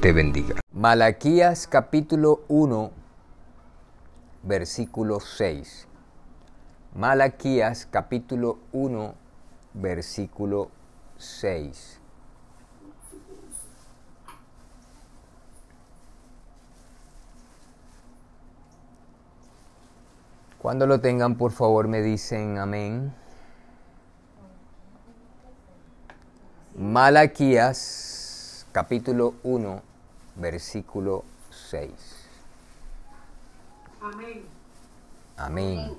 bendiga. Malaquías capítulo 1, versículo 6. Malaquías capítulo 1, versículo 6. Cuando lo tengan, por favor, me dicen amén. Malaquías capítulo 1, versículo 6. Amén. Amén.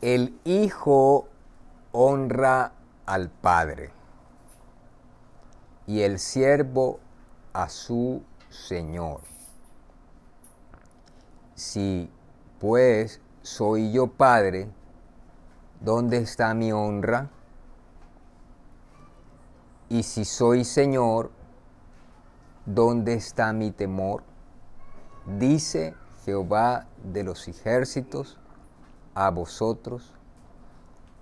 El Hijo honra al Padre y el siervo a su Señor. Si pues soy yo Padre, ¿dónde está mi honra? Y si soy Señor, ¿dónde está mi temor? Dice Jehová de los ejércitos a vosotros,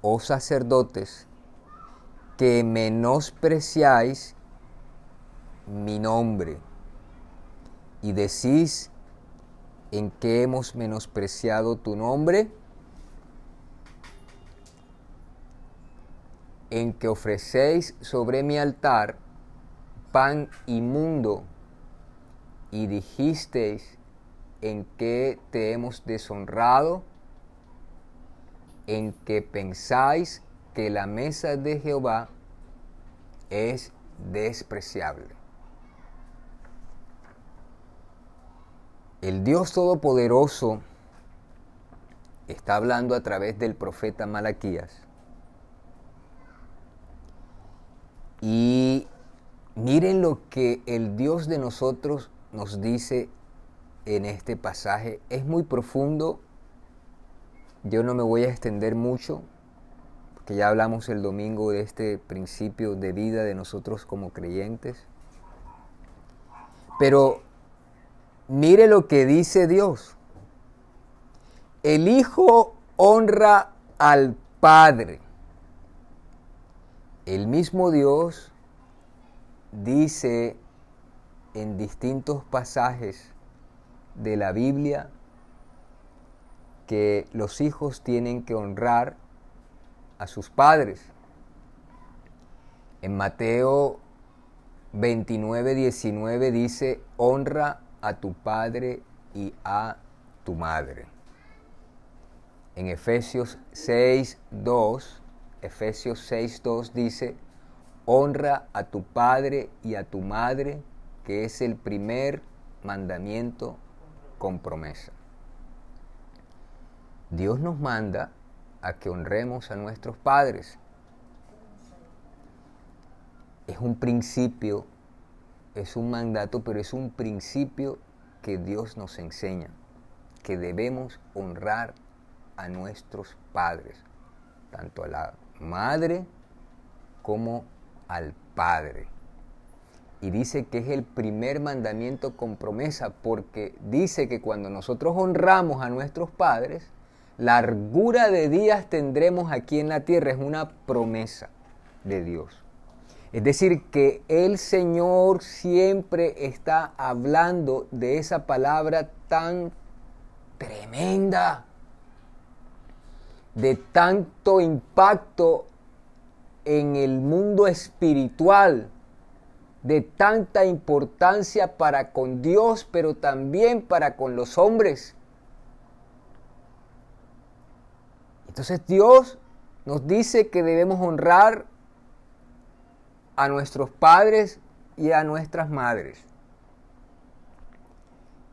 oh sacerdotes, que menospreciáis mi nombre y decís en qué hemos menospreciado tu nombre, en que ofrecéis sobre mi altar pan inmundo y dijisteis en que te hemos deshonrado, en que pensáis que la mesa de Jehová es despreciable. El Dios Todopoderoso está hablando a través del profeta Malaquías. Y miren lo que el Dios de nosotros nos dice en este pasaje. Es muy profundo. Yo no me voy a extender mucho, porque ya hablamos el domingo de este principio de vida de nosotros como creyentes. Pero mire lo que dice Dios. El Hijo honra al Padre. El mismo Dios dice en distintos pasajes de la Biblia que los hijos tienen que honrar a sus padres. En Mateo 29, 19 dice, honra a tu padre y a tu madre. En Efesios 6, 2, Efesios 6, 2 dice, honra a tu padre y a tu madre, que es el primer mandamiento con promesa. Dios nos manda a que honremos a nuestros padres. Es un principio, es un mandato, pero es un principio que Dios nos enseña, que debemos honrar a nuestros padres, tanto a la madre como al padre. Y dice que es el primer mandamiento con promesa, porque dice que cuando nosotros honramos a nuestros padres, largura de días tendremos aquí en la tierra. Es una promesa de Dios. Es decir, que el Señor siempre está hablando de esa palabra tan tremenda, de tanto impacto en el mundo espiritual, de tanta importancia para con Dios, pero también para con los hombres. Entonces Dios nos dice que debemos honrar a nuestros padres y a nuestras madres.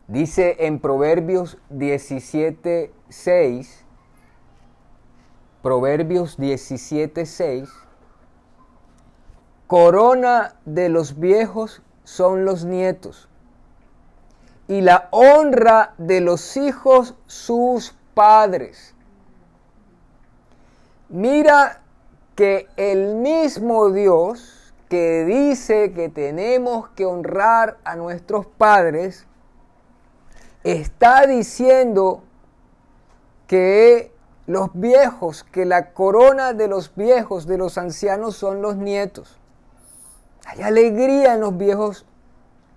Dice en Proverbios 17, 6, Proverbios 17, 6, corona de los viejos son los nietos, y la honra de los hijos sus padres. Mira que el mismo Dios que dice que tenemos que honrar a nuestros padres, está diciendo que los viejos, que la corona de los viejos, de los ancianos son los nietos. Hay alegría en los viejos,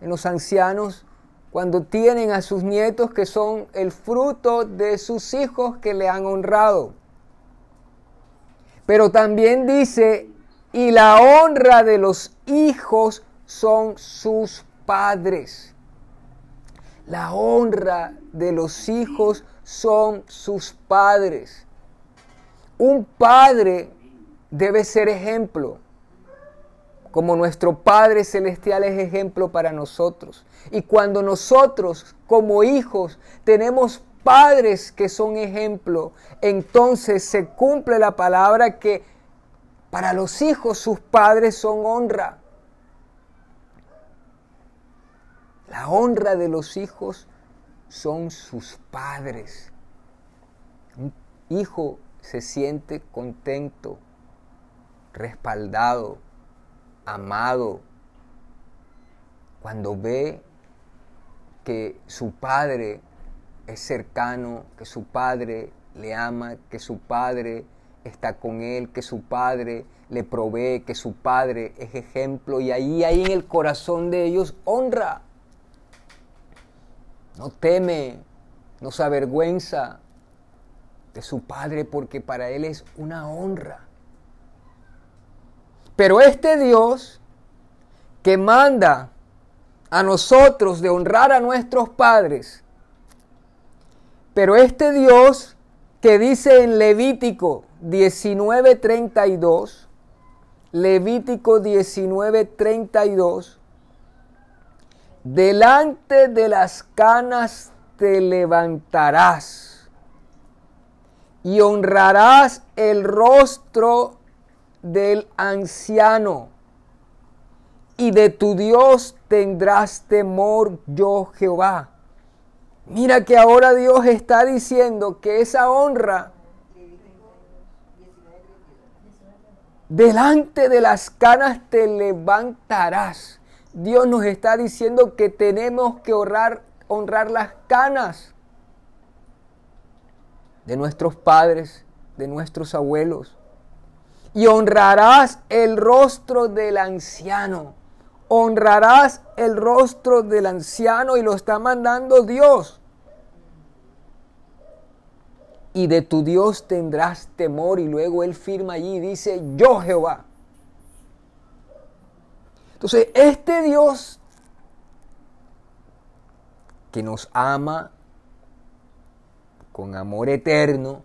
en los ancianos, cuando tienen a sus nietos que son el fruto de sus hijos que le han honrado. Pero también dice, y la honra de los hijos son sus padres. La honra de los hijos son sus padres. Un padre debe ser ejemplo, como nuestro Padre Celestial es ejemplo para nosotros. Y cuando nosotros como hijos tenemos padres que son ejemplo, entonces se cumple la palabra que para los hijos sus padres son honra. La honra de los hijos son sus padres. Un hijo se siente contento, respaldado, amado, cuando ve que su padre es cercano, que su padre le ama, que su padre está con él, que su padre le provee, que su padre es ejemplo y ahí, ahí en el corazón de ellos honra. No teme, no se avergüenza de su padre porque para él es una honra. Pero este Dios que manda a nosotros de honrar a nuestros padres, pero este Dios que dice en Levítico 19:32, Levítico 19:32, delante de las canas te levantarás y honrarás el rostro del anciano y de tu Dios tendrás temor yo Jehová. Mira que ahora Dios está diciendo que esa honra delante de las canas te levantarás. Dios nos está diciendo que tenemos que honrar, honrar las canas de nuestros padres, de nuestros abuelos. Y honrarás el rostro del anciano. Honrarás el rostro del anciano y lo está mandando Dios y de tu Dios tendrás temor. Y luego él firma allí y dice, yo Jehová. Entonces, este Dios que nos ama con amor eterno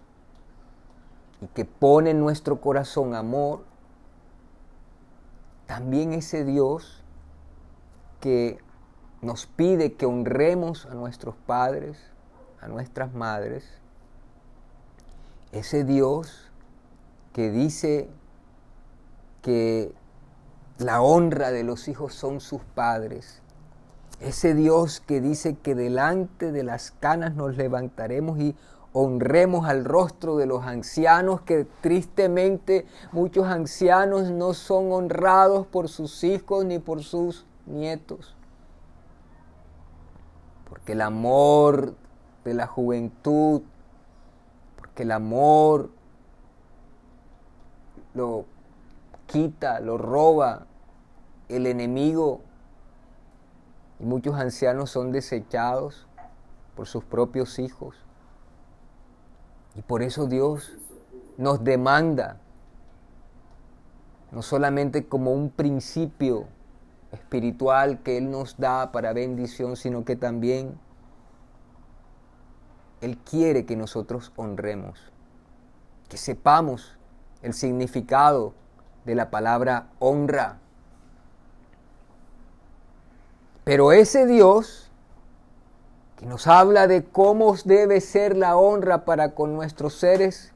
y que pone en nuestro corazón amor, también ese Dios que nos pide que honremos a nuestros padres, a nuestras madres, ese Dios que dice que la honra de los hijos son sus padres, ese Dios que dice que delante de las canas nos levantaremos y honremos al rostro de los ancianos, que tristemente muchos ancianos no son honrados por sus hijos ni por sus nietos. Porque el amor de la juventud que el amor lo quita, lo roba el enemigo. Y muchos ancianos son desechados por sus propios hijos. Y por eso Dios nos demanda, no solamente como un principio espiritual que Él nos da para bendición, sino que también él quiere que nosotros honremos, que sepamos el significado de la palabra honra. Pero ese Dios que nos habla de cómo debe ser la honra para con nuestros seres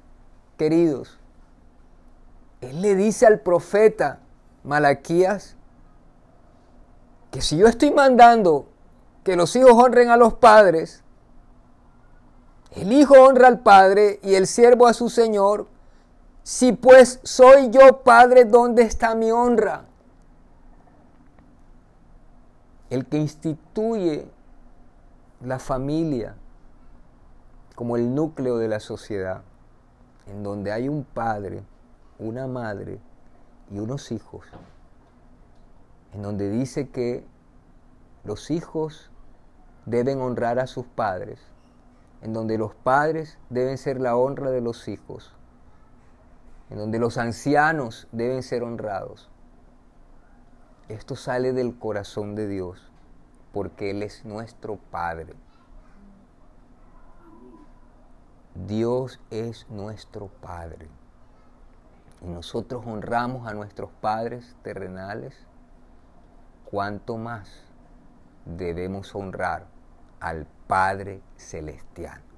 queridos, Él le dice al profeta Malaquías, que si yo estoy mandando que los hijos honren a los padres, el hijo honra al padre y el siervo a su señor, si pues soy yo padre, ¿dónde está mi honra? El que instituye la familia como el núcleo de la sociedad, en donde hay un padre, una madre y unos hijos, en donde dice que los hijos deben honrar a sus padres, en donde los padres deben ser la honra de los hijos, en donde los ancianos deben ser honrados. Esto sale del corazón de Dios, porque Él es nuestro Padre. Dios es nuestro Padre. Y nosotros honramos a nuestros padres terrenales, cuanto más debemos honrar al Padre Celestial.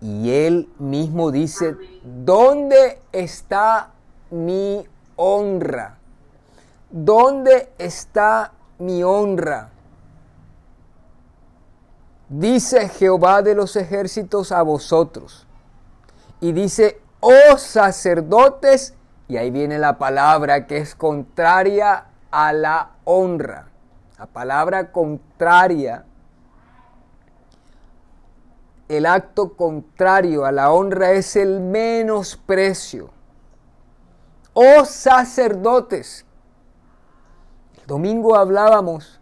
Y Él mismo dice, ¿dónde está mi honra? ¿Dónde está mi honra? Dice Jehová de los ejércitos a vosotros. Y dice, oh sacerdotes, y ahí viene la palabra que es contraria a la honra. La palabra contraria, el acto contrario a la honra es el menosprecio. Oh sacerdotes, el domingo hablábamos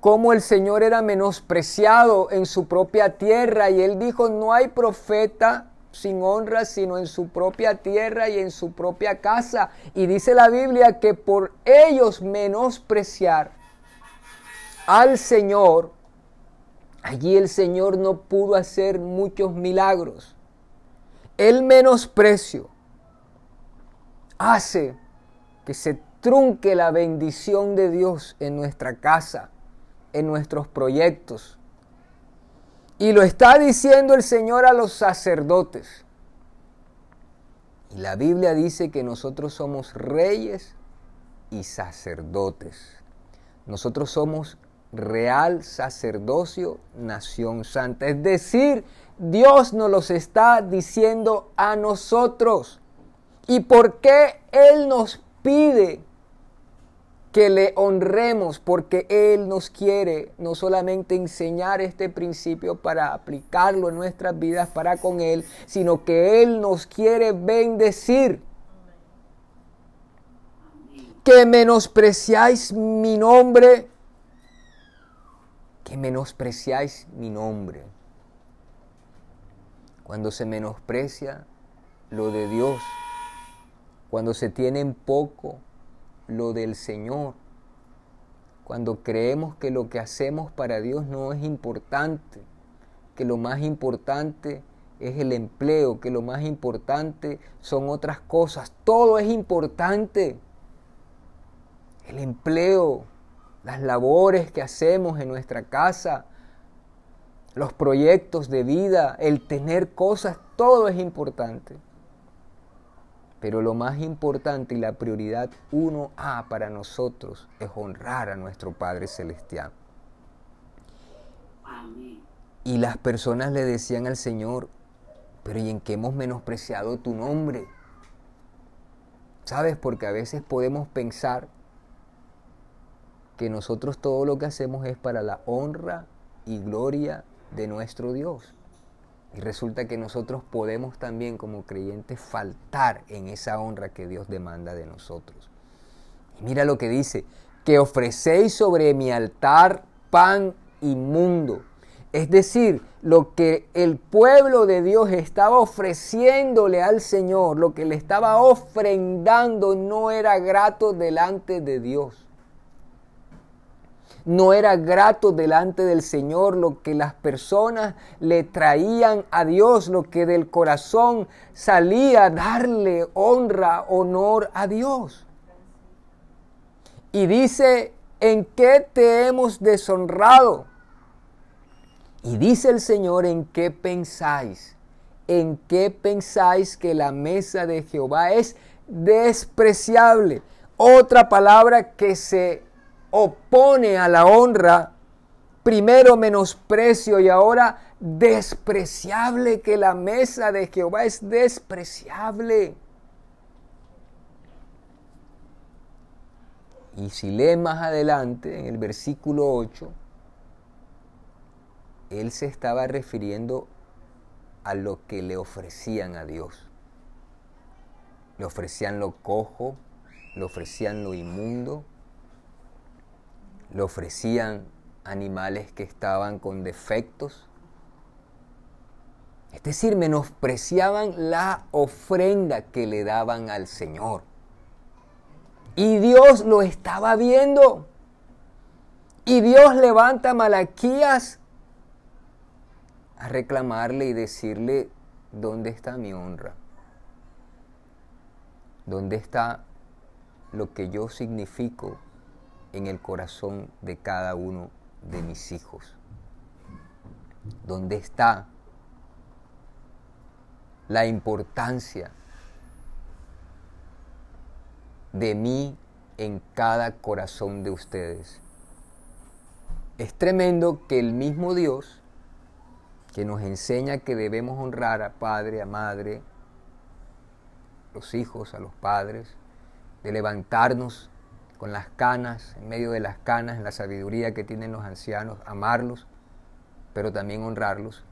cómo el Señor era menospreciado en su propia tierra y él dijo, no hay profeta sin honra sino en su propia tierra y en su propia casa. Y dice la Biblia que por ellos menospreciar al Señor, allí el Señor no pudo hacer muchos milagros. El menosprecio hace que se trunque la bendición de Dios en nuestra casa en nuestros proyectos. Y lo está diciendo el Señor a los sacerdotes. Y la Biblia dice que nosotros somos reyes y sacerdotes. Nosotros somos real sacerdocio, nación santa. Es decir, Dios nos los está diciendo a nosotros. ¿Y por qué Él nos pide que le honremos porque Él nos quiere no solamente enseñar este principio para aplicarlo en nuestras vidas para con Él, sino que Él nos quiere bendecir. Que menospreciáis mi nombre, que menospreciáis mi nombre. Cuando se menosprecia lo de Dios, cuando se tiene en poco, lo del Señor. Cuando creemos que lo que hacemos para Dios no es importante, que lo más importante es el empleo, que lo más importante son otras cosas. Todo es importante. El empleo, las labores que hacemos en nuestra casa, los proyectos de vida, el tener cosas, todo es importante. Pero lo más importante y la prioridad uno a para nosotros es honrar a nuestro Padre Celestial. Y las personas le decían al Señor, pero ¿y en qué hemos menospreciado tu nombre? ¿Sabes? Porque a veces podemos pensar que nosotros todo lo que hacemos es para la honra y gloria de nuestro Dios. Y resulta que nosotros podemos también como creyentes faltar en esa honra que Dios demanda de nosotros. Y mira lo que dice, que ofrecéis sobre mi altar pan inmundo. Es decir, lo que el pueblo de Dios estaba ofreciéndole al Señor, lo que le estaba ofrendando no era grato delante de Dios no era grato delante del Señor lo que las personas le traían a Dios, lo que del corazón salía darle honra, honor a Dios. Y dice, ¿en qué te hemos deshonrado? Y dice el Señor, ¿en qué pensáis? ¿En qué pensáis que la mesa de Jehová es despreciable? otra palabra que se opone a la honra, primero menosprecio y ahora despreciable, que la mesa de Jehová es despreciable. Y si lee más adelante, en el versículo 8, él se estaba refiriendo a lo que le ofrecían a Dios. Le ofrecían lo cojo, le ofrecían lo inmundo, le ofrecían animales que estaban con defectos. Es decir, menospreciaban la ofrenda que le daban al Señor. Y Dios lo estaba viendo. Y Dios levanta a Malaquías a reclamarle y decirle, ¿dónde está mi honra? ¿Dónde está lo que yo significo en el corazón de cada uno de mis hijos? ¿Dónde está la importancia de mí en cada corazón de ustedes? Es tremendo que el mismo Dios que nos enseña que debemos honrar a padre, a madre, los hijos, a los padres, de levantarnos con las canas, en medio de las canas, la sabiduría que tienen los ancianos, amarlos, pero también honrarlos,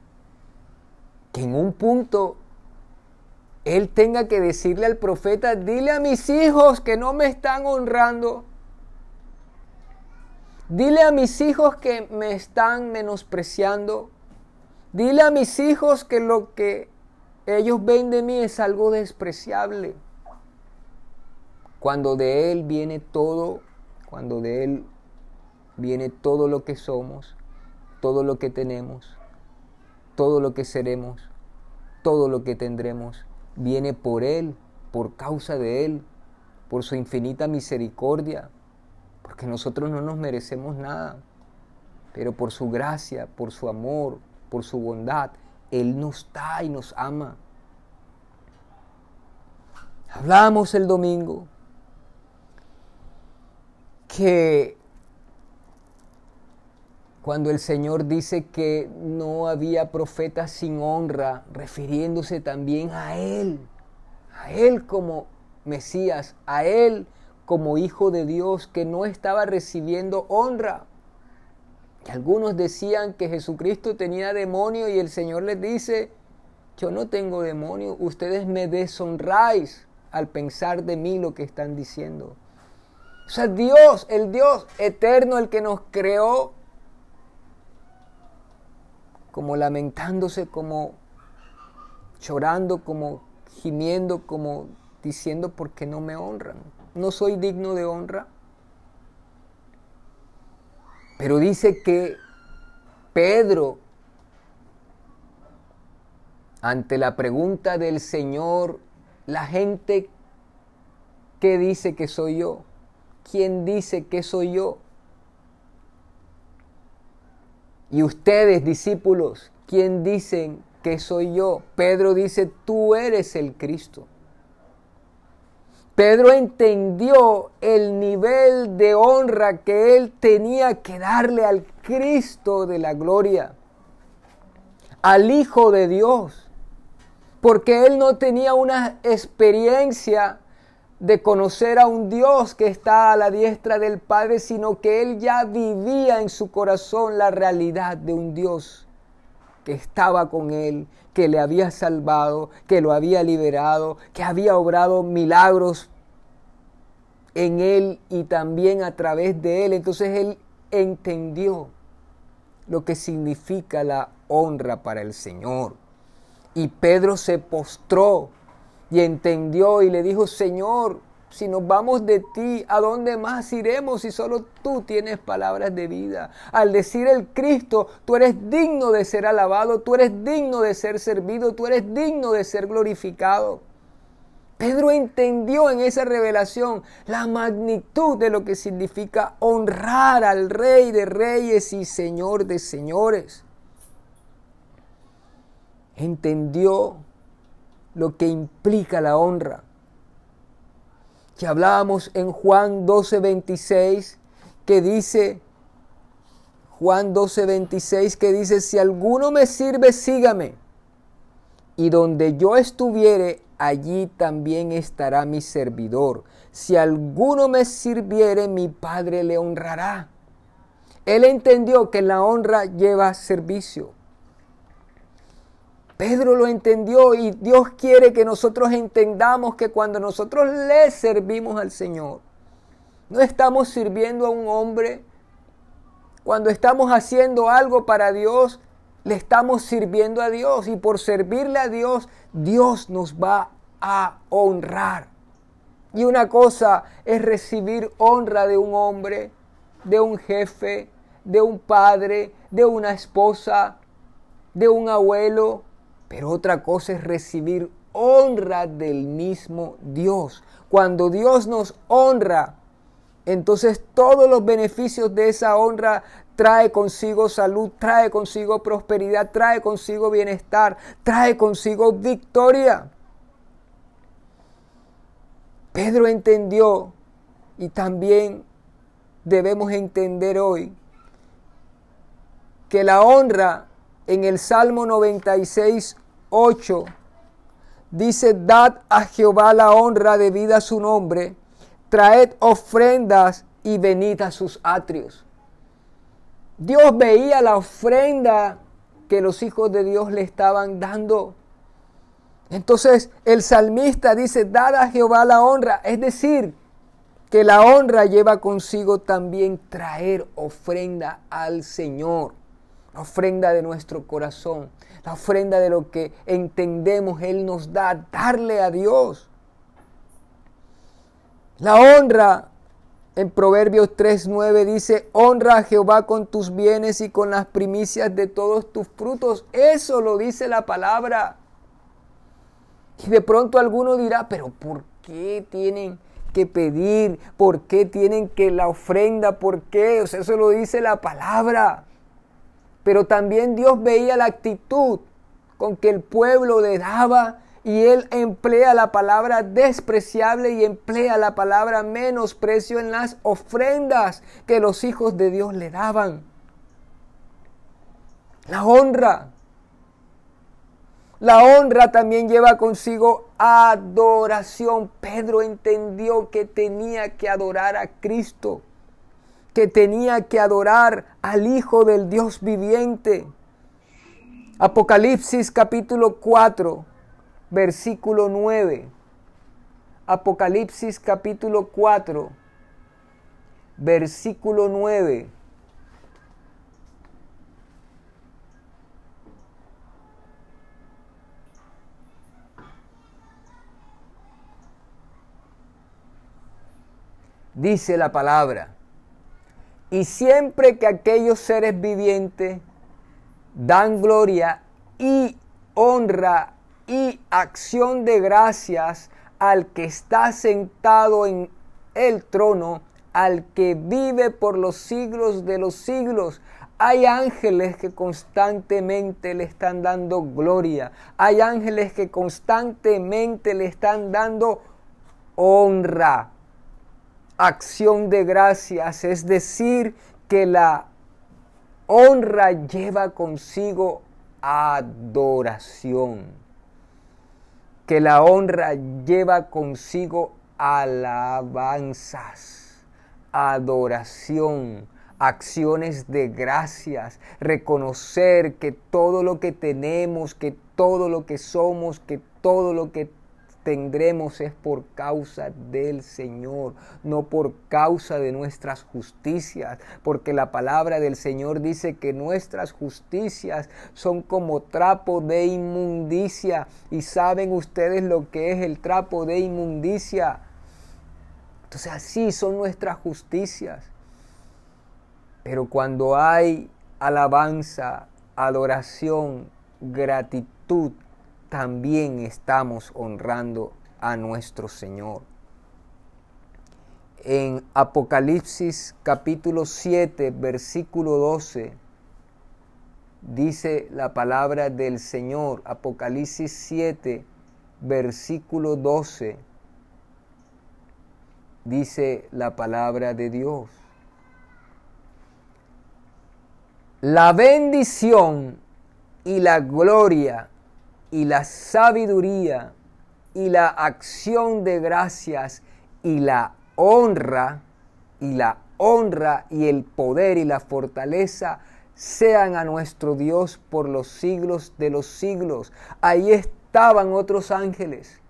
que en un punto él tenga que decirle al profeta, dile a mis hijos que no me están honrando, dile a mis hijos que me están menospreciando, dile a mis hijos que lo que ellos ven de mí es algo despreciable. Cuando de Él viene todo, cuando de Él viene todo lo que somos, todo lo que tenemos, todo lo que seremos, todo lo que tendremos, viene por Él, por causa de Él, por su infinita misericordia, porque nosotros no nos merecemos nada, pero por su gracia, por su amor, por su bondad, Él nos da y nos ama. Hablamos el domingo que cuando el Señor dice que no había profeta sin honra, refiriéndose también a Él, a Él como Mesías, a Él como Hijo de Dios, que no estaba recibiendo honra. Y algunos decían que Jesucristo tenía demonio y el Señor les dice, yo no tengo demonio, ustedes me deshonráis al pensar de mí lo que están diciendo. O sea, Dios, el Dios eterno, el que nos creó, como lamentándose, como llorando, como gimiendo, como diciendo, ¿por qué no me honran? No soy digno de honra. Pero dice que Pedro, ante la pregunta del Señor, la gente que dice que soy yo, ¿quién dice que soy yo? Y ustedes, discípulos, ¿quién dicen que soy yo? Pedro dice, tú eres el Cristo. Pedro entendió el nivel de honra que él tenía que darle al Cristo de la gloria, al Hijo de Dios, porque él no tenía una experiencia de conocer a un Dios que está a la diestra del Padre, sino que él ya vivía en su corazón la realidad de un Dios que estaba con él, que le había salvado, que lo había liberado, que había obrado milagros en él y también a través de él. Entonces él entendió lo que significa la honra para el Señor. Y Pedro se postró y entendió y le dijo, Señor, si nos vamos de ti, ¿a dónde más iremos si solo tú tienes palabras de vida? Al decir el Cristo, tú eres digno de ser alabado, tú eres digno de ser servido, tú eres digno de ser glorificado. Pedro entendió en esa revelación la magnitud de lo que significa honrar al Rey de Reyes y Señor de Señores. Entendió lo que implica la honra. que hablábamos en Juan 12:26, que dice, Juan 12:26, que dice, si alguno me sirve, sígame. Y donde yo estuviere, allí también estará mi servidor. Si alguno me sirviere, mi Padre le honrará. Él entendió que la honra lleva servicio. Pedro lo entendió y Dios quiere que nosotros entendamos que cuando nosotros le servimos al Señor, no estamos sirviendo a un hombre. Cuando estamos haciendo algo para Dios, le estamos sirviendo a Dios y por servirle a Dios, Dios nos va a honrar. Y una cosa es recibir honra de un hombre, de un jefe, de un padre, de una esposa, de un abuelo, pero otra cosa es recibir honra del mismo Dios. Cuando Dios nos honra, entonces todos los beneficios de esa honra trae consigo salud, trae consigo prosperidad, trae consigo bienestar, trae consigo victoria. Pedro entendió y también debemos entender hoy que la honra en el Salmo 96, 8, dice, dad a Jehová la honra debida a su nombre, traed ofrendas y venid a sus atrios. Dios veía la ofrenda que los hijos de Dios le estaban dando. Entonces el salmista dice, dad a Jehová la honra, es decir, que la honra lleva consigo también traer ofrenda al Señor la ofrenda de nuestro corazón, la ofrenda de lo que entendemos Él nos da, darle a Dios. La honra en Proverbios 3:9 dice, honra a Jehová con tus bienes y con las primicias de todos tus frutos. Eso lo dice la palabra. Y de pronto alguno dirá, pero ¿por qué tienen que pedir? ¿Por qué tienen que la ofrenda? ¿Por qué? Eso lo dice la palabra. Pero también Dios veía la actitud con que el pueblo le daba y él emplea la palabra despreciable y emplea la palabra menosprecio en las ofrendas que los hijos de Dios le daban. La honra. La honra también lleva consigo adoración. Pedro entendió que tenía que adorar a Cristo que tenía que adorar al Hijo del Dios viviente. Apocalipsis capítulo 4, versículo 9. Apocalipsis capítulo 4, versículo 9. Dice la palabra. Y siempre que aquellos seres vivientes dan gloria y honra y acción de gracias al que está sentado en el trono, al que vive por los siglos de los siglos. Hay ángeles que constantemente le están dando gloria. Hay ángeles que constantemente le están dando honra acción de gracias, es decir, que la honra lleva consigo adoración, que la honra lleva consigo alabanzas, adoración, acciones de gracias, reconocer que todo lo que tenemos, que todo lo que somos, que todo lo que tendremos es por causa del Señor, no por causa de nuestras justicias, porque la palabra del Señor dice que nuestras justicias son como trapo de inmundicia. Y saben ustedes lo que es el trapo de inmundicia. Entonces así son nuestras justicias. Pero cuando hay alabanza, adoración, gratitud, también estamos honrando a nuestro Señor. En Apocalipsis capítulo 7, versículo 12, dice la palabra del Señor, Apocalipsis 7, versículo 12, dice la palabra de Dios. La bendición y la gloria y la sabiduría y la acción de gracias y la honra y la honra y el poder y la fortaleza sean a nuestro Dios por los siglos de los siglos. Ahí estaban otros ángeles.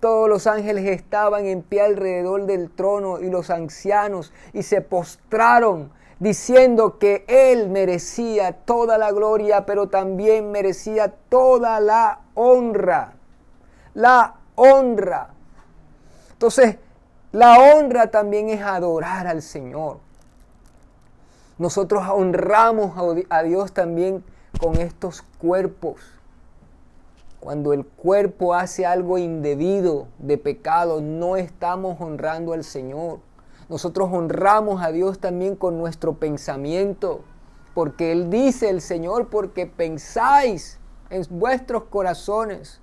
Todos los ángeles estaban en pie alrededor del trono y los ancianos y se postraron diciendo que Él merecía toda la gloria, pero también merecía toda la honra. La honra. Entonces, la honra también es adorar al Señor. Nosotros honramos a Dios también con estos cuerpos. Cuando el cuerpo hace algo indebido de pecado, no estamos honrando al Señor. Nosotros honramos a Dios también con nuestro pensamiento, porque Él dice el Señor, porque pensáis en vuestros corazones,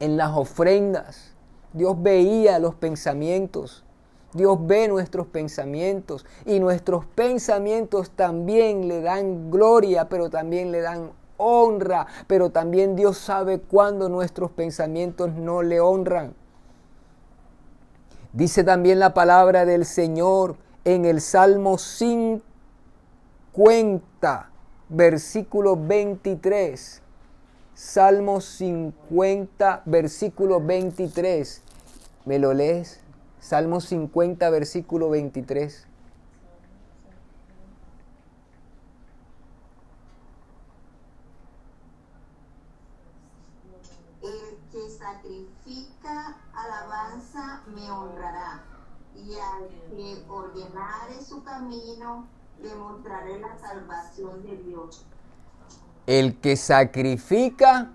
en las ofrendas. Dios veía los pensamientos. Dios ve nuestros pensamientos y nuestros pensamientos también le dan gloria, pero también le dan honra, pero también Dios sabe cuándo nuestros pensamientos no le honran. Dice también la palabra del Señor en el Salmo 50, versículo 23. Salmo 50, versículo 23. ¿Me lo lees? Salmo 50, versículo 23. El que sacrifica alabanza me honrará, y al que ordenare su camino le mostraré la salvación de Dios. El que sacrifica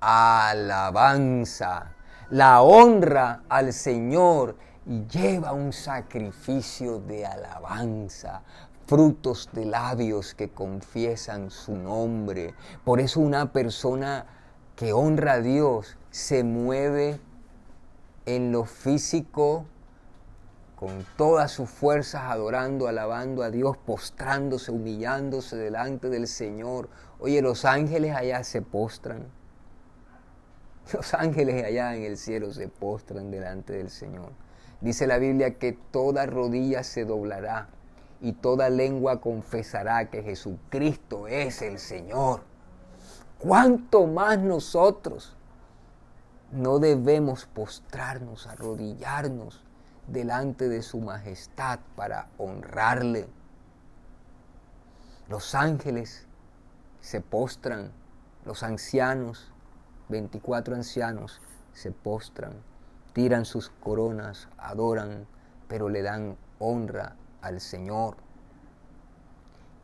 alabanza la honra al Señor y lleva un sacrificio de alabanza, frutos de labios que confiesan su nombre. Por eso una persona que honra a Dios se mueve en lo físico con todas sus fuerzas, adorando, alabando a Dios, postrándose, humillándose delante del Señor. Oye, los ángeles allá se postran. Los ángeles allá en el cielo se postran delante del Señor. Dice la Biblia que toda rodilla se doblará y toda lengua confesará que Jesucristo es el Señor. ¿Cuánto más nosotros no debemos postrarnos, arrodillarnos delante de su majestad para honrarle? Los ángeles se postran, los ancianos 24 ancianos se postran, tiran sus coronas, adoran, pero le dan honra al Señor.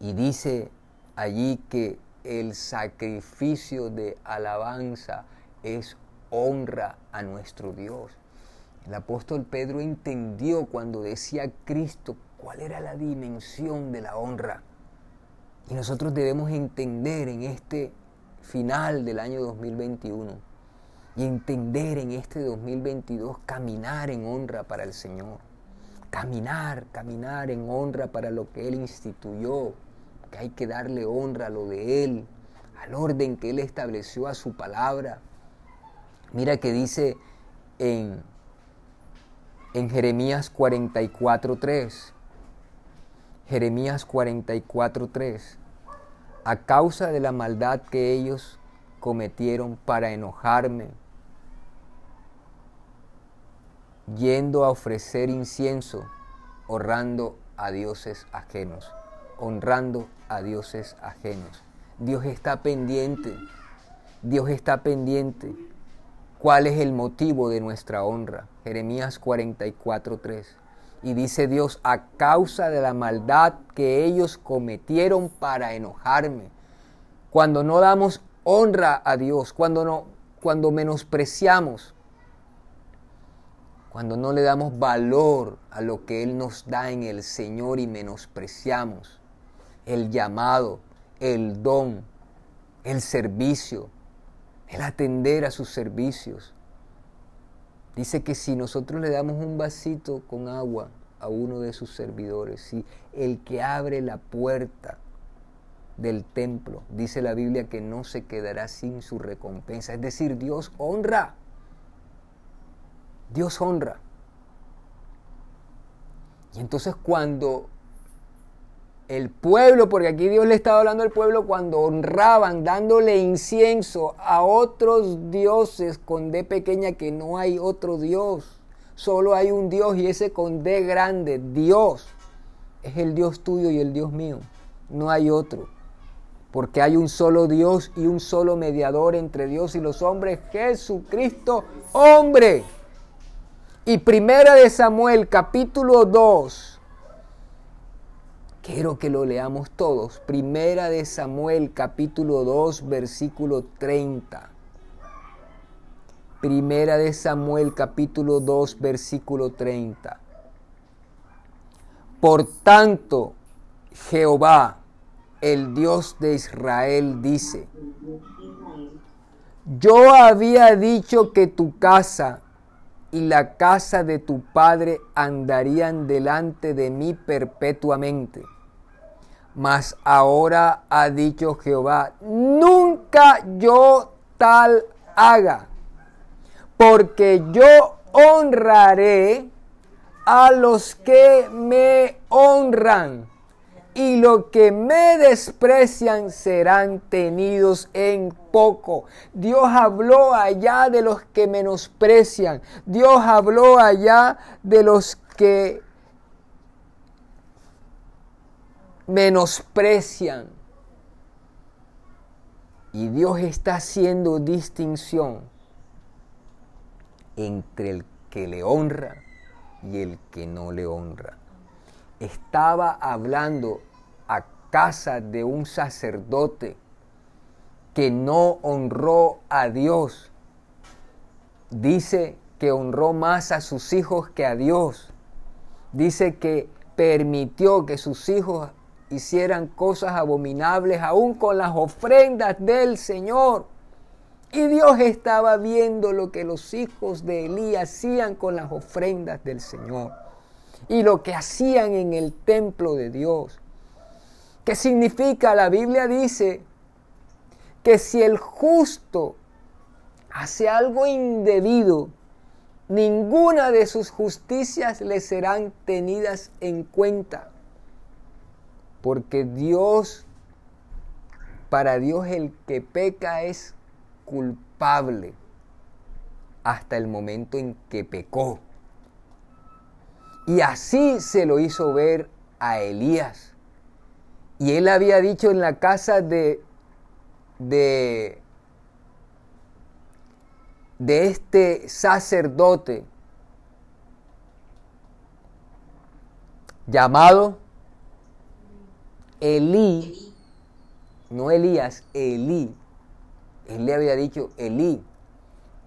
Y dice allí que el sacrificio de alabanza es honra a nuestro Dios. El apóstol Pedro entendió cuando decía Cristo cuál era la dimensión de la honra. Y nosotros debemos entender en este final del año 2021 y entender en este 2022 caminar en honra para el Señor. Caminar, caminar en honra para lo que Él instituyó, que hay que darle honra a lo de Él, al orden que Él estableció a su palabra. Mira que dice en, en Jeremías 44.3, Jeremías 44.3, a causa de la maldad que ellos cometieron para enojarme, yendo a ofrecer incienso, honrando a dioses ajenos, honrando a dioses ajenos. Dios está pendiente, Dios está pendiente. ¿Cuál es el motivo de nuestra honra? Jeremías 44.3. Y dice Dios, a causa de la maldad que ellos cometieron para enojarme. Cuando no damos honra a Dios, cuando, no, cuando menospreciamos, cuando no le damos valor a lo que Él nos da en el Señor y menospreciamos el llamado, el don, el servicio, el atender a sus servicios, Dice que si nosotros le damos un vasito con agua a uno de sus servidores, si el que abre la puerta del templo, dice la Biblia que no se quedará sin su recompensa. Es decir, Dios honra. Dios honra. Y entonces cuando el pueblo, porque aquí Dios le estaba hablando al pueblo cuando honraban, dándole incienso a otros dioses con D pequeña, que no hay otro Dios, solo hay un Dios y ese con D grande, Dios, es el Dios tuyo y el Dios mío, no hay otro, porque hay un solo Dios y un solo mediador entre Dios y los hombres, Jesucristo, hombre. Y primera de Samuel capítulo 2, Quiero que lo leamos todos. Primera de Samuel capítulo 2 versículo 30. Primera de Samuel capítulo 2 versículo 30. Por tanto, Jehová, el Dios de Israel, dice, yo había dicho que tu casa y la casa de tu padre andarían delante de mí perpetuamente mas ahora ha dicho Jehová, nunca yo tal haga, porque yo honraré a los que me honran, y los que me desprecian serán tenidos en poco. Dios habló allá de los que menosprecian. Dios habló allá de los que menosprecian. Y Dios está haciendo distinción entre el que le honra y el que no le honra. Estaba hablando a casa de un sacerdote que no honró a Dios. Dice que honró más a sus hijos que a Dios. Dice que permitió que sus hijos hicieran cosas abominables aún con las ofrendas del Señor. Y Dios estaba viendo lo que los hijos de Elí hacían con las ofrendas del Señor y lo que hacían en el templo de Dios. ¿Qué significa? La Biblia dice que si el justo hace algo indebido, ninguna de sus justicias le serán tenidas en cuenta. Porque Dios, para Dios el que peca es culpable hasta el momento en que pecó. Y así se lo hizo ver a Elías. Y él había dicho en la casa de, de, este sacerdote llamado Elí, no Elías, Elí, él le había dicho, Elí,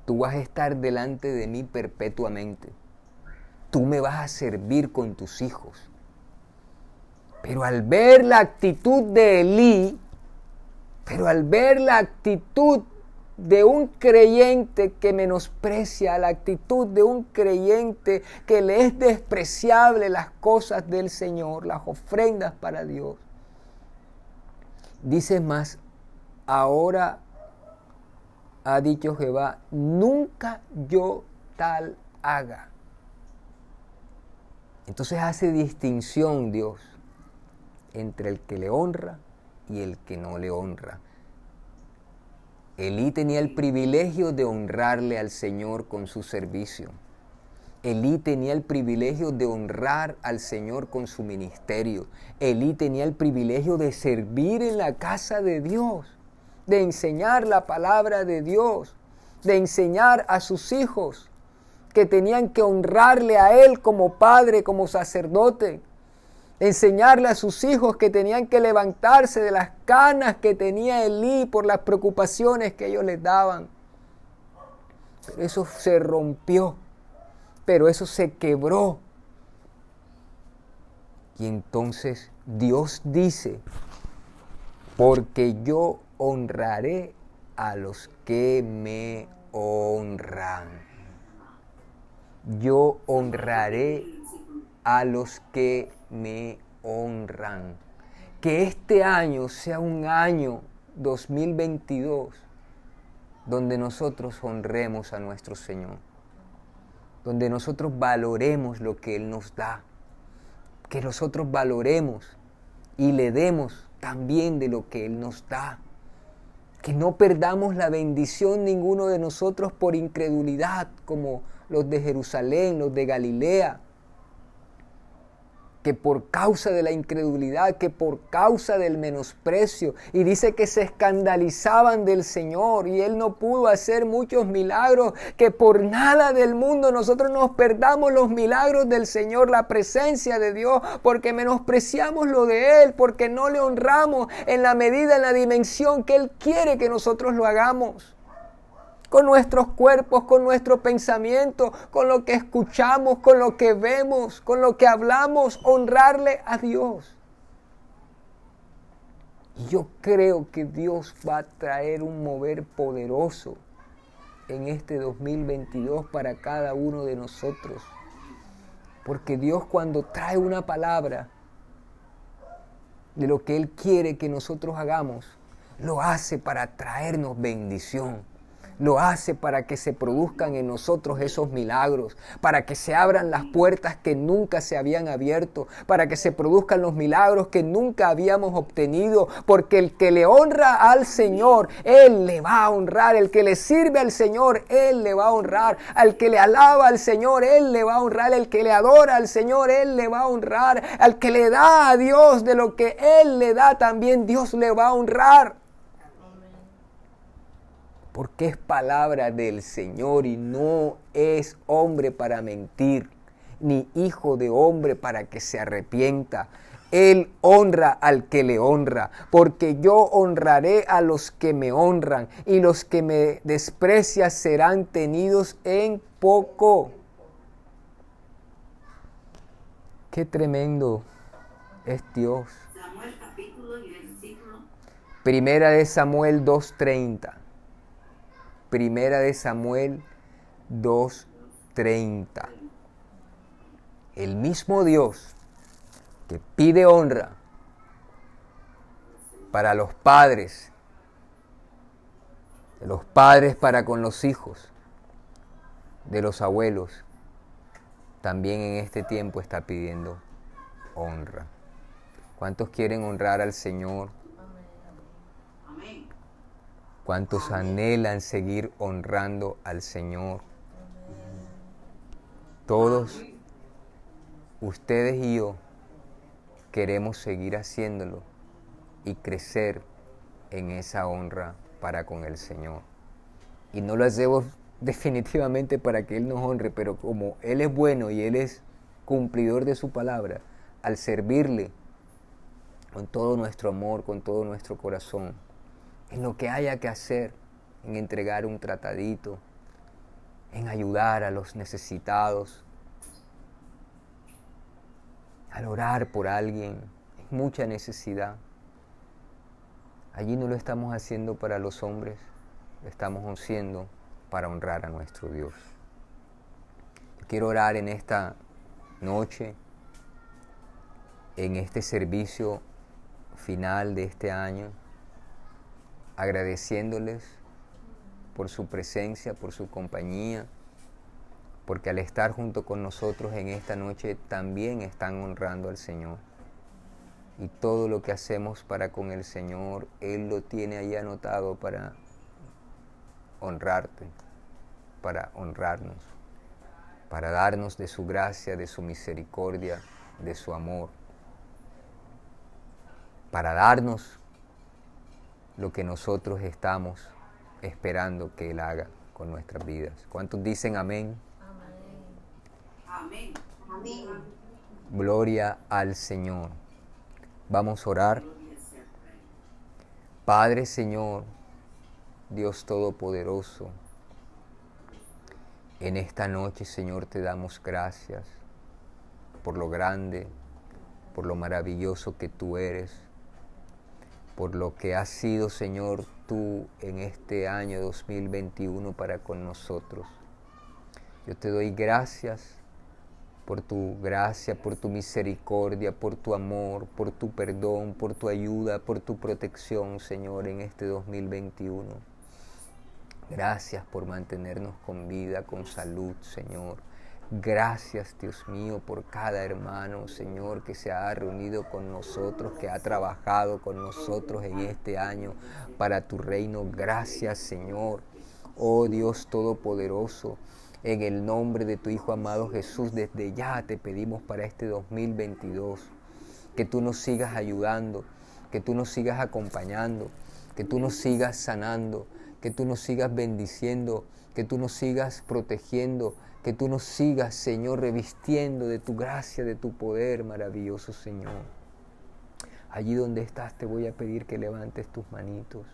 tú vas a estar delante de mí perpetuamente. Tú me vas a servir con tus hijos. Pero al ver la actitud de Elí, pero al ver la actitud de un creyente que menosprecia, la actitud de un creyente que le es despreciable las cosas del Señor, las ofrendas para Dios, Dice más, ahora ha dicho Jehová, nunca yo tal haga. Entonces hace distinción Dios entre el que le honra y el que no le honra. Elí tenía el privilegio de honrarle al Señor con su servicio. Elí tenía el privilegio de honrar al Señor con su ministerio. Elí tenía el privilegio de servir en la casa de Dios, de enseñar la palabra de Dios, de enseñar a sus hijos que tenían que honrarle a Él como padre, como sacerdote. Enseñarle a sus hijos que tenían que levantarse de las canas que tenía Elí por las preocupaciones que ellos les daban. Pero eso se rompió pero eso se quebró. Y entonces Dios dice, porque yo honraré a los que me honran. yo honraré a los que me honran. Que este año sea un año 2022 donde nosotros honremos a nuestro Señor, donde nosotros valoremos lo que Él nos da, que nosotros valoremos y le demos también de lo que Él nos da. Que no perdamos la bendición ninguno de nosotros por incredulidad, como los de Jerusalén, los de Galilea, que por causa de la incredulidad, que por causa del menosprecio, y dice que se escandalizaban del Señor y Él no pudo hacer muchos milagros, que por nada del mundo nosotros nos perdamos los milagros del Señor, la presencia de Dios, porque menospreciamos lo de Él, porque no le honramos en la medida, en la dimensión que Él quiere que nosotros lo hagamos con nuestros cuerpos, con nuestro pensamiento, con lo que escuchamos, con lo que vemos, con lo que hablamos, honrarle a Dios. Y yo creo que Dios va a traer un mover poderoso en este 2022 para cada uno de nosotros. Porque Dios cuando trae una palabra de lo que Él quiere que nosotros hagamos, lo hace para traernos bendición lo hace para que se produzcan en nosotros esos milagros, para que se abran las puertas que nunca se habían abierto, para que se produzcan los milagros que nunca habíamos obtenido, porque el que le honra al Señor, Él le va a honrar, el que le sirve al Señor, Él le va a honrar, al que le alaba al Señor, Él le va a honrar, el que le adora al Señor, Él le va a honrar, al que le da a Dios de lo que Él le da, también Dios le va a honrar porque es palabra del Señor y no es hombre para mentir, ni hijo de hombre para que se arrepienta. Él honra al que le honra, porque yo honraré a los que me honran, y los que me desprecian serán tenidos en poco. Qué tremendo es Dios. Primera de Samuel 2.30. Primera de Samuel 2.30. El mismo Dios que pide honra para los padres, de los padres para con los hijos, de los abuelos, también en este tiempo está pidiendo honra. ¿Cuántos quieren honrar al Señor? ¿Cuántos anhelan seguir honrando al Señor? Todos, ustedes y yo, queremos seguir haciéndolo y crecer en esa honra para con el Señor. Y no lo hacemos definitivamente para que Él nos honre, pero como Él es bueno y Él es cumplidor de su palabra, al servirle con todo nuestro amor, con todo nuestro corazón, en lo que haya que hacer, en entregar un tratadito, en ayudar a los necesitados, al orar por alguien, en mucha necesidad. Allí no lo estamos haciendo para los hombres, lo estamos haciendo para honrar a nuestro Dios. Yo quiero orar en esta noche, en este servicio final de este año agradeciéndoles por su presencia, por su compañía, porque al estar junto con nosotros en esta noche también están honrando al Señor. Y todo lo que hacemos para con el Señor, Él lo tiene ahí anotado para honrarte, para honrarnos, para darnos de su gracia, de su misericordia, de su amor, para darnos lo que nosotros estamos esperando que Él haga con nuestras vidas. ¿Cuántos dicen amén? Amén. Amén. Gloria al Señor. Vamos a orar. Padre Señor, Dios Todopoderoso, en esta noche, Señor, te damos gracias por lo grande, por lo maravilloso que tú eres por lo que has sido, Señor, tú en este año 2021 para con nosotros. Yo te doy gracias por tu gracia, por tu misericordia, por tu amor, por tu perdón, por tu ayuda, por tu protección, Señor, en este 2021. Gracias por mantenernos con vida, con salud, Señor. Gracias, Dios mío, por cada hermano, Señor, que se ha reunido con nosotros, que ha trabajado con nosotros en este año para tu reino. Gracias, Señor. Oh Dios Todopoderoso, en el nombre de tu Hijo amado Jesús, desde ya te pedimos para este 2022 que tú nos sigas ayudando, que tú nos sigas acompañando, que tú nos sigas sanando, que tú nos sigas bendiciendo, que tú nos sigas protegiendo, que tú nos sigas, Señor, revistiendo de tu gracia, de tu poder maravilloso, Señor. Allí donde estás te voy a pedir que levantes tus manitos.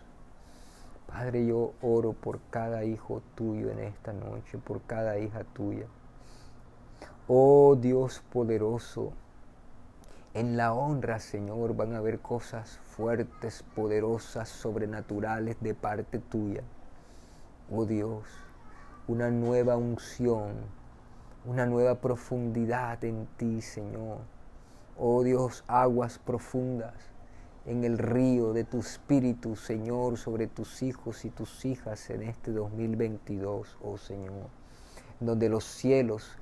Padre, yo oro por cada hijo tuyo en esta noche, por cada hija tuya. Oh Dios poderoso, en la honra, Señor, van a haber cosas fuertes, poderosas, sobrenaturales de parte tuya. Oh Dios, una nueva unción, una nueva profundidad en ti, Señor. Oh Dios, aguas profundas en el río de tu espíritu, Señor, sobre tus hijos y tus hijas en este 2022, oh Señor, donde los cielos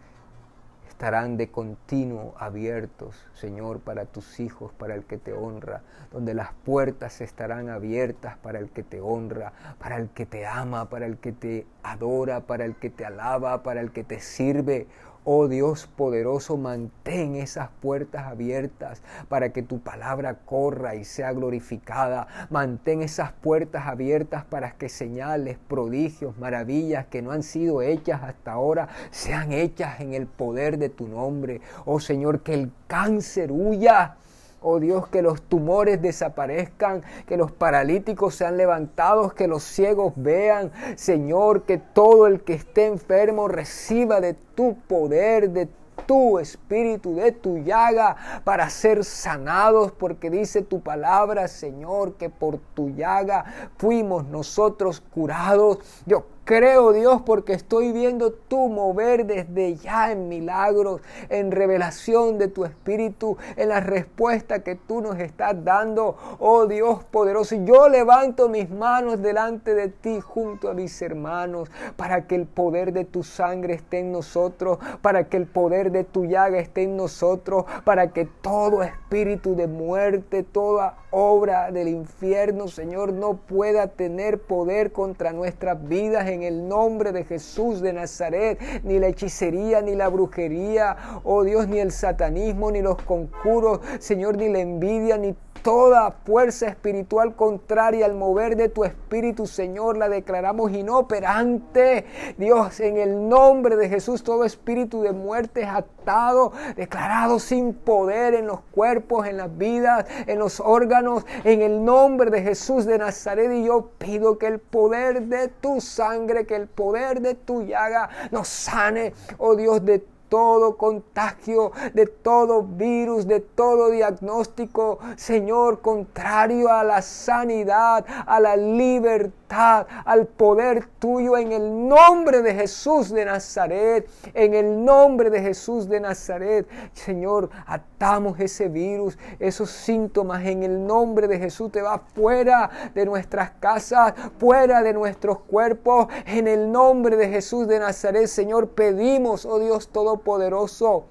estarán de continuo abiertos, Señor, para tus hijos, para el que te honra, donde las puertas estarán abiertas para el que te honra, para el que te ama, para el que te adora, para el que te alaba, para el que te sirve. Oh Dios poderoso, mantén esas puertas abiertas para que tu palabra corra y sea glorificada. Mantén esas puertas abiertas para que señales, prodigios, maravillas que no han sido hechas hasta ahora sean hechas en el poder de tu nombre. Oh Señor, que el cáncer huya Oh Dios, que los tumores desaparezcan, que los paralíticos sean levantados, que los ciegos vean. Señor, que todo el que esté enfermo reciba de tu poder, de tu espíritu, de tu llaga, para ser sanados, porque dice tu palabra, Señor, que por tu llaga fuimos nosotros curados. Yo Creo Dios porque estoy viendo tu mover desde ya en milagros, en revelación de tu espíritu, en la respuesta que tú nos estás dando. Oh Dios poderoso, yo levanto mis manos delante de ti junto a mis hermanos para que el poder de tu sangre esté en nosotros, para que el poder de tu llaga esté en nosotros, para que todo espíritu de muerte, toda obra del infierno, Señor, no pueda tener poder contra nuestras vidas el nombre de Jesús de Nazaret, ni la hechicería, ni la brujería, oh Dios, ni el satanismo, ni los conjuros, Señor, ni la envidia, ni toda fuerza espiritual contraria al mover de tu espíritu, Señor, la declaramos inoperante. Dios, en el nombre de Jesús, todo espíritu de muerte es atado, declarado sin poder en los cuerpos, en las vidas, en los órganos, en el nombre de Jesús de Nazaret. Y yo pido que el poder de tu sangre, que el poder de tu llaga nos sane, oh Dios, de todo contagio, de todo virus, de todo diagnóstico, Señor, contrario a la sanidad, a la libertad, al poder tuyo en el nombre de Jesús de Nazaret, en el nombre de Jesús de Nazaret. Señor, atamos ese virus, esos síntomas en el nombre de Jesús te va fuera de nuestras casas, fuera de nuestros cuerpos, en el nombre de Jesús de Nazaret, Señor, pedimos, oh Dios Todopoderoso,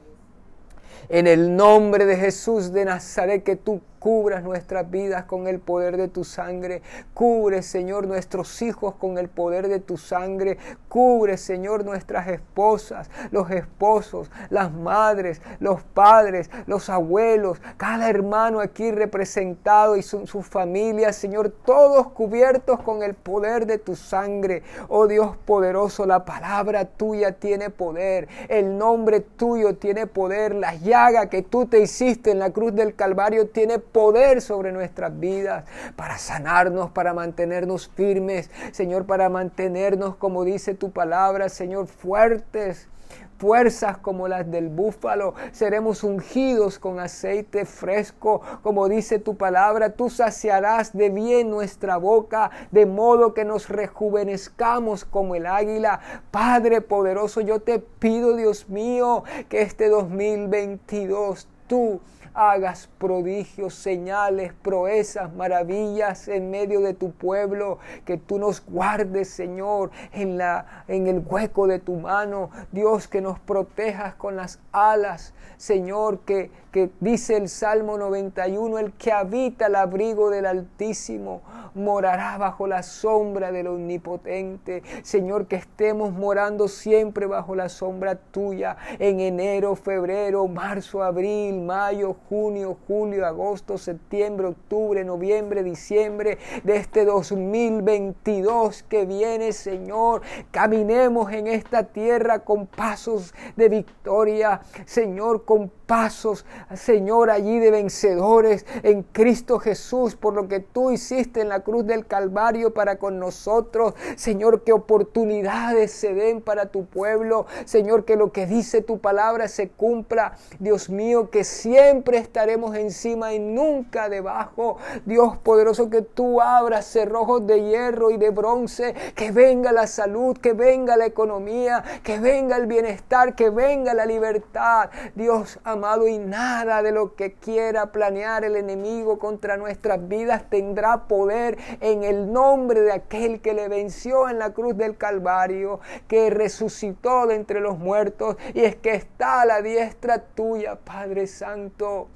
en el nombre de Jesús de Nazaret, que tú cubras nuestras vidas con el poder de tu sangre. Cubre, Señor, nuestros hijos con el poder de tu sangre. Cubre, Señor, nuestras esposas, los esposos, las madres, los padres, los abuelos, cada hermano aquí representado y su familias, Señor, todos cubiertos con el poder de tu sangre. Oh Dios poderoso, la palabra tuya tiene poder, el nombre tuyo tiene poder, la llaga que tú te hiciste en la cruz del Calvario tiene poder poder sobre nuestras vidas, para sanarnos, para mantenernos firmes, Señor, para mantenernos, como dice tu palabra, Señor, fuertes fuerzas como las del búfalo, seremos ungidos con aceite fresco, como dice tu palabra, tú saciarás de bien nuestra boca, de modo que nos rejuvenezcamos como el águila. Padre poderoso, yo te pido, Dios mío, que este 2022 tú hagas prodigios, señales, proezas, maravillas en medio de tu pueblo, que tú nos guardes, Señor, en la en el hueco de tu mano, Dios, que nos protejas con las alas, Señor, que que dice el Salmo 91, el que habita el abrigo del Altísimo morará bajo la sombra del Omnipotente. Señor, que estemos morando siempre bajo la sombra tuya en enero, febrero, marzo, abril, mayo, junio, julio, agosto, septiembre, octubre, noviembre, diciembre de este 2022 que viene, Señor. Caminemos en esta tierra con pasos de victoria, Señor, con pasos, Señor, allí de vencedores en Cristo Jesús, por lo que tú hiciste en la cruz del Calvario para con nosotros. Señor, que oportunidades se den para tu pueblo. Señor, que lo que dice tu palabra se cumpla. Dios mío, que siempre estaremos encima y nunca debajo. Dios poderoso, que tú abras cerrojos de hierro y de bronce. Que venga la salud, que venga la economía, que venga el bienestar, que venga la libertad. Dios amado, y nada de lo que quiera planear el enemigo contra nuestras vidas tendrá poder en el nombre de aquel que le venció en la cruz del Calvario, que resucitó de entre los muertos y es que está a la diestra tuya, Padre Santo.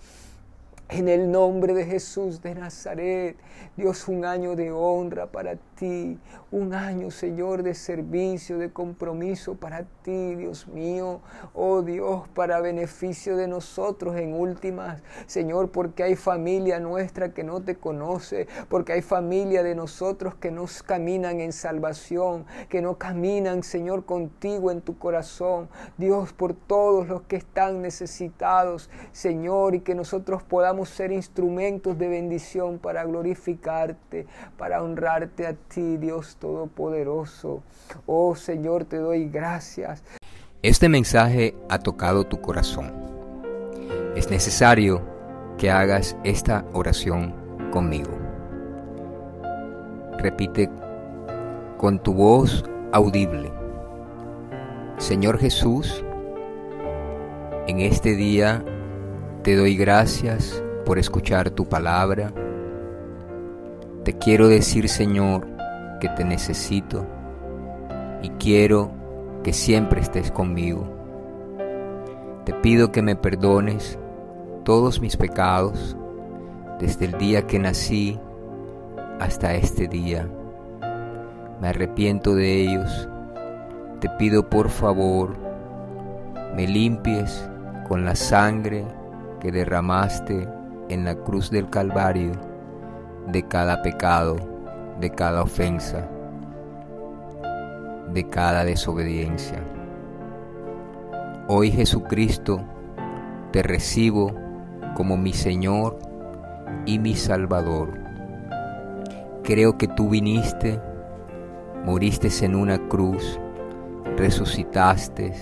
En el nombre de Jesús de Nazaret, Dios, un año de honra para ti, un año, Señor, de servicio, de compromiso para ti, Dios mío. Oh Dios, para beneficio de nosotros en últimas, Señor, porque hay familia nuestra que no te conoce, porque hay familia de nosotros que no caminan en salvación, que no caminan, Señor, contigo en tu corazón. Dios, por todos los que están necesitados, Señor, y que nosotros podamos ser instrumentos de bendición para glorificarte, para honrarte a ti, Dios Todopoderoso. Oh Señor, te doy gracias. Este mensaje ha tocado tu corazón. Es necesario que hagas esta oración conmigo. Repite con tu voz audible. Señor Jesús, en este día te doy gracias por escuchar tu palabra. Te quiero decir, Señor, que te necesito y quiero que siempre estés conmigo. Te pido que me perdones todos mis pecados desde el día que nací hasta este día. Me arrepiento de ellos. Te pido por favor, me limpies con la sangre que derramaste en la cruz del Calvario de cada pecado, de cada ofensa, de cada desobediencia. Hoy Jesucristo te recibo como mi Señor y mi Salvador. Creo que tú viniste, moriste en una cruz, resucitaste,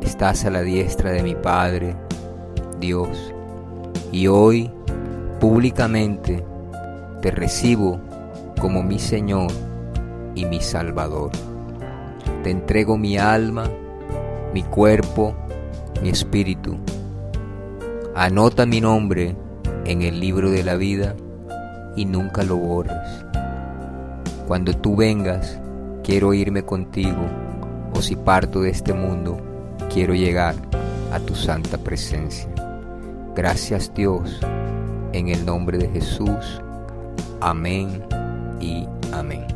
estás a la diestra de mi Padre, Dios, y hoy públicamente te recibo como mi Señor y mi Salvador. Te entrego mi alma, mi cuerpo, mi espíritu. Anota mi nombre en el libro de la vida y nunca lo borres. Cuando tú vengas, quiero irme contigo, o si parto de este mundo, quiero llegar a tu santa presencia. Gracias Dios, en el nombre de Jesús. Amén y amén.